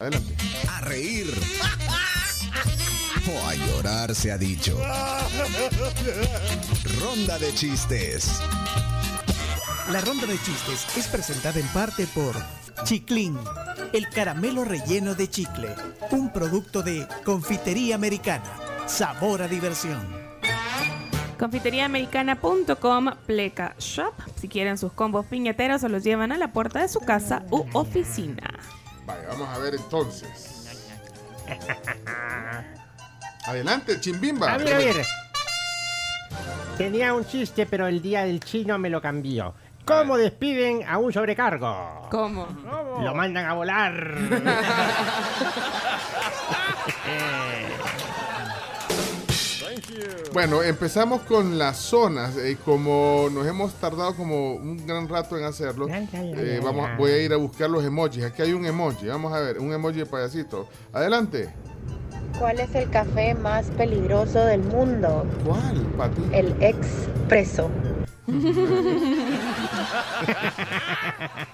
Adelante. A reír. O a llorar se ha dicho. Ronda de chistes. La ronda de chistes es presentada en parte por Chiclin, el caramelo relleno de chicle, un producto de confitería americana. Sabor a diversión. Confiteriaamericana.com pleca shop. Si quieren sus combos piñateros, se los llevan a la puerta de su casa u oficina. Vale, vamos a ver entonces. Adelante, Chimbimba. A ver, a ver. Tenía un chiste, pero el día del chino me lo cambió. ¿Cómo despiden a un sobrecargo? ¿Cómo? Lo mandan a volar. Bueno, empezamos con las zonas. eh, como nos hemos tardado como un gran rato en hacerlo, eh, vamos, voy a ir a buscar los emojis. Aquí hay un emoji. Vamos a ver, un emoji de payasito. Adelante. ¿Cuál es el café más peligroso del mundo? ¿Cuál, Pati? El expreso.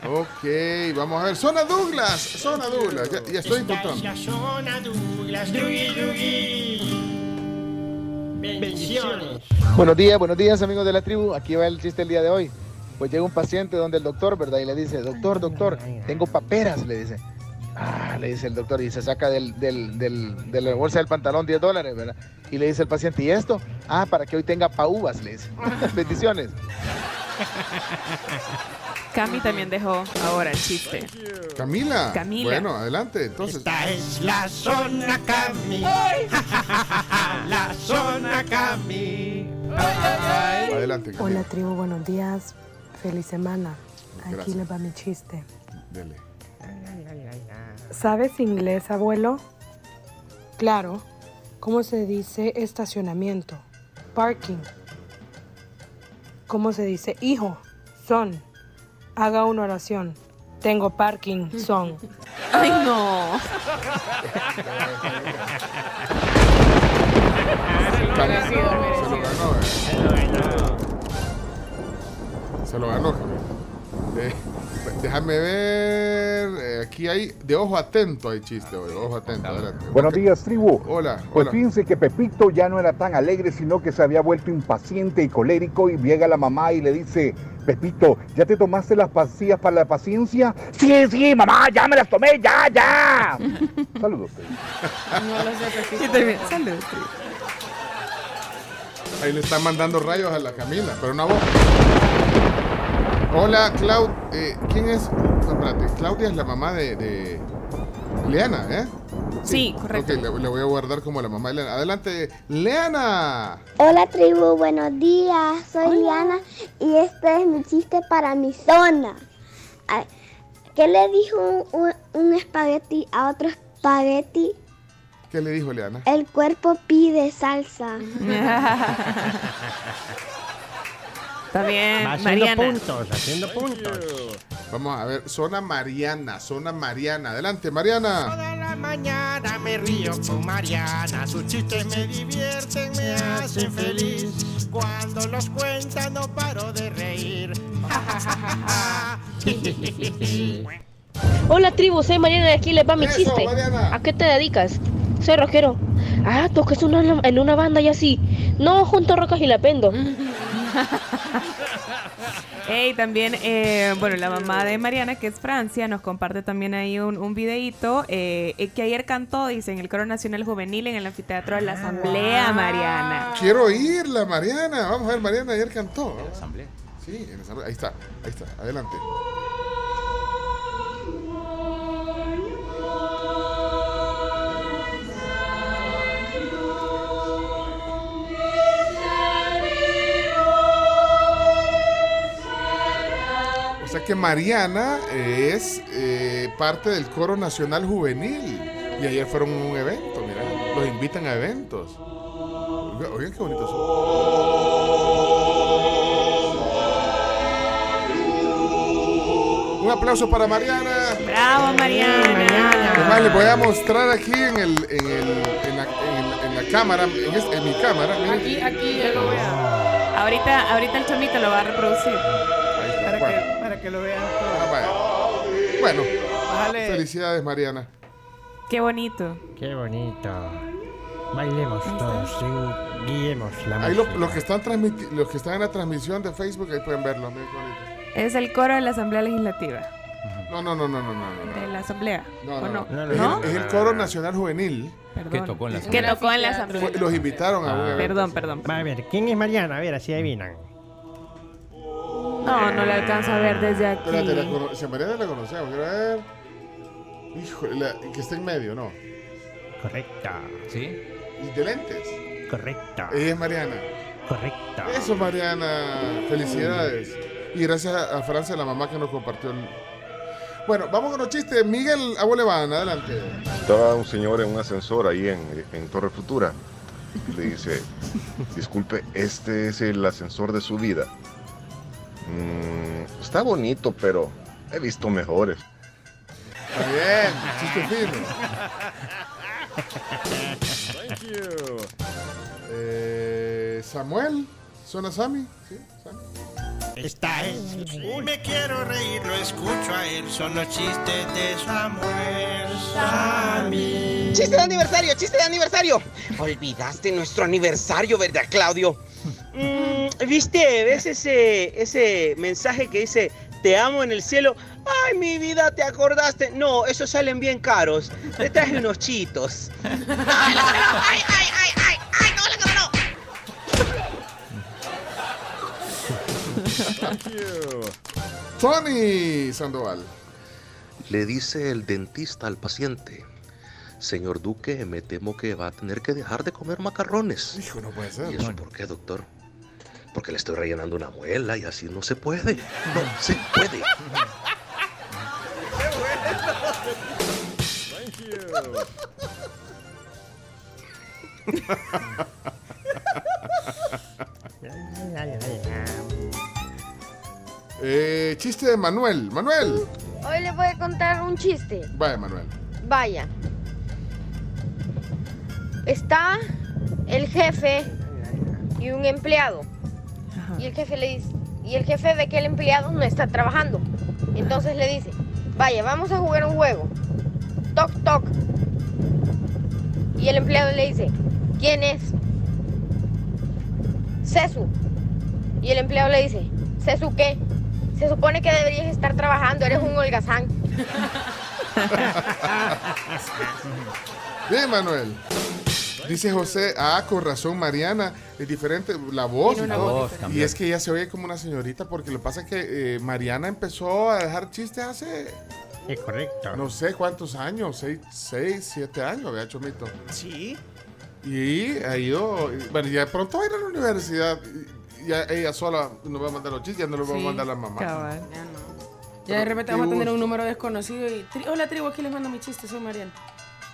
Ok, vamos a ver. Zona Douglas. Zona Douglas. Ya, ya estoy encontrando. zona Douglas. Drugui, drugui. Bendiciones. Buenos días, buenos días amigos de la tribu. Aquí va el chiste el día de hoy. Pues llega un paciente donde el doctor, ¿verdad? Y le dice, doctor, doctor, tengo paperas, le dice. Ah, le dice el doctor y se saca del, del- del- de la bolsa del pantalón 10 dólares, ¿verdad? Y le dice el paciente, ¿y esto? Ah, para que hoy tenga paúbas, le dice. Bendiciones. Cami también dejó ahora el chiste. Camila. Camila. Bueno, adelante. Entonces, Esta es la zona Cami. la zona Cami. adelante. Hola tribu, buenos días. Feliz semana. Aquí les va mi chiste. Dele. ¿Sabes inglés, abuelo? Claro. ¿Cómo se dice estacionamiento? Parking. ¿Cómo se dice hijo? Son. Haga una oración. Tengo parking, son. Ay, no. Merecido, Se lo ganó, eh. Se lo ganó. Eh, déjame ver. eh, aquí hay. De ojo atento hay chiste hoy. Ojo atento. Adelante. Buenos días, tribu. Hola. Pues hola. fíjense que Pepito ya no era tan alegre, sino que se había vuelto impaciente y colérico y llega la mamá y le dice, Pepito, ¿ya te tomaste las pastillas para la paciencia? Sí, sí, mamá, ya me las tomé, ya, ya. Saludos. No lo sé, Yo también. Salud. Ahí le están mandando rayos a la Camila, pero una voz. Hola, Clau. eh, ¿Quién es? No, espérate. Claudia es la mamá de, de Leana, ¿eh? Sí, correcto. Ok, le, le voy a guardar como la mamá de Leana. Adelante, Leana. Hola tribu, buenos días. Soy Liana y este es mi chiste para mi zona. Ay, ¿Qué le dijo un, un- un espagueti a otro espagueti? ¿Qué le dijo Leana? El cuerpo pide salsa. Está bien, Va haciendo Mariana. puntos, haciendo puntos. Vamos a ver, zona Mariana, zona Mariana. Adelante, Mariana. Mañana me río con Mariana. Sus chistes me divierten, me hacen feliz. Cuando los cuenta no paro de reír. Hola tribu, soy Mariana de aquí les va mi Eso, chiste. Mariana. ¿A qué te dedicas? Soy rockero. Ah, tocas una, en una banda y así. No, junto a Rocas y la Pendo. Ey, también, eh, bueno, la mamá de Mariana, que es Francia, nos comparte también ahí un, un videíto eh, eh, que ayer cantó, dice, en el Coro Nacional Juvenil en el Anfiteatro de la Asamblea, Mariana. Quiero oírla, Mariana. Vamos a ver, Mariana ayer cantó. En la asamblea. Sí, en la asamblea. Ahí está, ahí está. Adelante. Que Mariana es eh, parte del Coro Nacional Juvenil. Y ayer fueron a un evento, mira. Los invitan a eventos. Oigan, qué bonito son. Un aplauso para Mariana. Bravo, Mariana. Además, les voy a mostrar aquí en, el, en, el, en, la, en- en la cámara, en, este- en mi cámara. miren. Aquí, aquí, ya lo vea. Ahorita, ahorita el chomito lo va a reproducir. Para que, lo vean Ah, todos. vaya. Bueno, felicidades, Mariana. Qué bonito. Qué bonito. Bailemos todos, sí, guiemos la Ahí lo- los, que están transmiti- los que están en la transmisión de Facebook, ahí pueden verlo. Es el coro de la Asamblea Legislativa. No, no, no, no, no, no. De la Asamblea. No, ¿O no, no? no. Es, el, es el Coro Nacional Juvenil. Perdón. Que tocó en la Que tocó en la Asamblea. Fue- los invitaron a evento. Perdón, perdón. Va a ver, ¿quién es Mariana? A ver, así adivinan. No, no la alcanzo a ver desde aquí. Espérate, la cono- si a Mariana la conocemos, quiero ver. Híjole, la- que está en medio, ¿no? Correcta. ¿Sí? Y de lentes. Correcta. Ella es Mariana. Correcta. Eso, Mariana. Felicidades. Y gracias a, a Francia, la mamá que nos compartió el. Bueno, vamos con los chistes. Miguel Abueleván, adelante. Estaba un señor en un ascensor ahí en, en Torre Futura. Y le dice, disculpe, este es el ascensor de su vida. "Mm, está bonito, pero he visto mejores. Está bien, chiste firme. Thank you. Eh, Samuel, ¿suena Sammy? ¿Sí? Sammy. Esta es. Me quiero reír, lo escucho a él. Son los chistes de Samuel Sammy. ¡Chiste de aniversario! ¡Chiste de aniversario! Olvidaste nuestro aniversario, ¿verdad, Claudio? Mm, ¿Viste? ¿Ves ese, ese mensaje que dice Te amo en el cielo? ¡Ay, mi vida, te acordaste! No, esos salen bien caros. Te traje unos chitos. ¡Ay, ay, ay, ay! ¡Ay, no, la cámara no! Tony Sandoval. Le dice el dentista al paciente, señor Duque, me temo que va a tener que dejar de comer macarrones. Hijo, no puede ser. ¿Y eso por qué, doctor? Porque le estoy rellenando una muela y así no se puede. No se puede. Thank you. Eh, chiste de Manuel. Manuel. Hoy les voy a contar un chiste. Vaya, Manuel. Vaya. Está el jefe y un empleado. Y el jefe le dice, y el jefe ve que el empleado no está trabajando. Entonces le dice, vaya, vamos a jugar un juego. Toc, toc. Y el empleado le dice, ¿quién es? Cesu. Y el empleado le dice, ¿Cesu qué? Se supone que deberías estar trabajando, eres un holgazán. Bien, Manuel. Dice José, ah, con razón, Mariana, es diferente la voz. Tiene y una todo. voz y es que ella se oye como una señorita, porque lo que pasa es que eh, Mariana empezó a dejar chistes hace, Es correcto. no sé cuántos años, seis, seis siete años, vea, Chomito. Sí. Y ha ido, bueno, ya pronto va a ir a la universidad. y Ya ella sola nos va a mandar los chistes, ya no los va a Sí, mandar la mamá. cabal. Ya de repente vamos a tener un número desconocido y... tri- Hola, tribu, aquí les mando mi chiste, soy Mariana.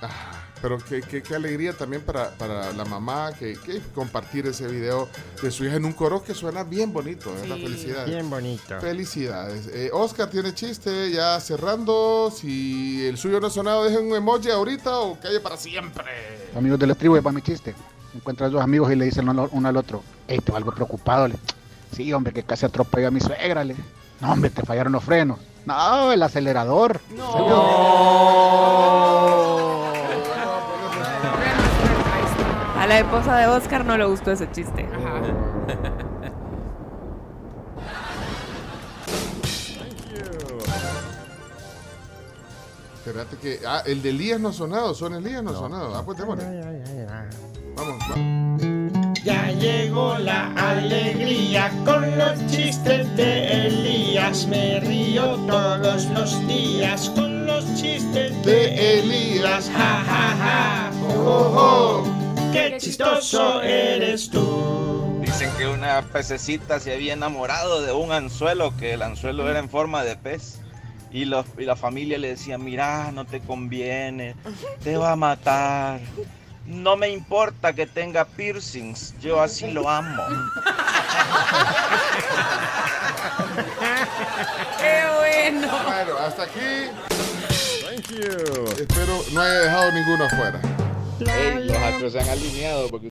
Ah, pero qué, qué- qué alegría también para, para la mamá que, que compartir ese video de su hija en un coro que suena bien bonito, ¿verdad? Sí, Felicidades. bien bonito. Felicidades. Eh, Oscar tiene chiste ya cerrando. Si el suyo no ha sonado, dejen un emoji ahorita o calle para siempre. Amigos de la tribu, va mi chiste. Encuentra a dos amigos y le dicen uno, al otro, hey, te algo preocupado. Le. Sí, hombre, que casi atropelló a mi suegra. Le. No, hombre, te fallaron los frenos. No, el acelerador. A la esposa de Oscar no le gustó ese chiste. Espérate que. Ah, el de Elías no ha sonado. Son Elías no ha sonado. Ah, pues démosle. Vamos, vamos. Ya llegó la alegría con los chistes de Elías. Me río todos los días con los chistes de Elías. Ja, ja, ja. Oh, oh, oh. Qué chistoso eres tú. Dicen que una pececita se había enamorado de un anzuelo, que el anzuelo era en forma de pez. Y, los- y la familia le decía, mira, no te conviene, te va a matar. No me importa que tenga piercings, yo así lo amo. ¡Qué bueno! Bueno, hasta aquí. Espero no haya dejado ninguno afuera. Los astros se han alineado porque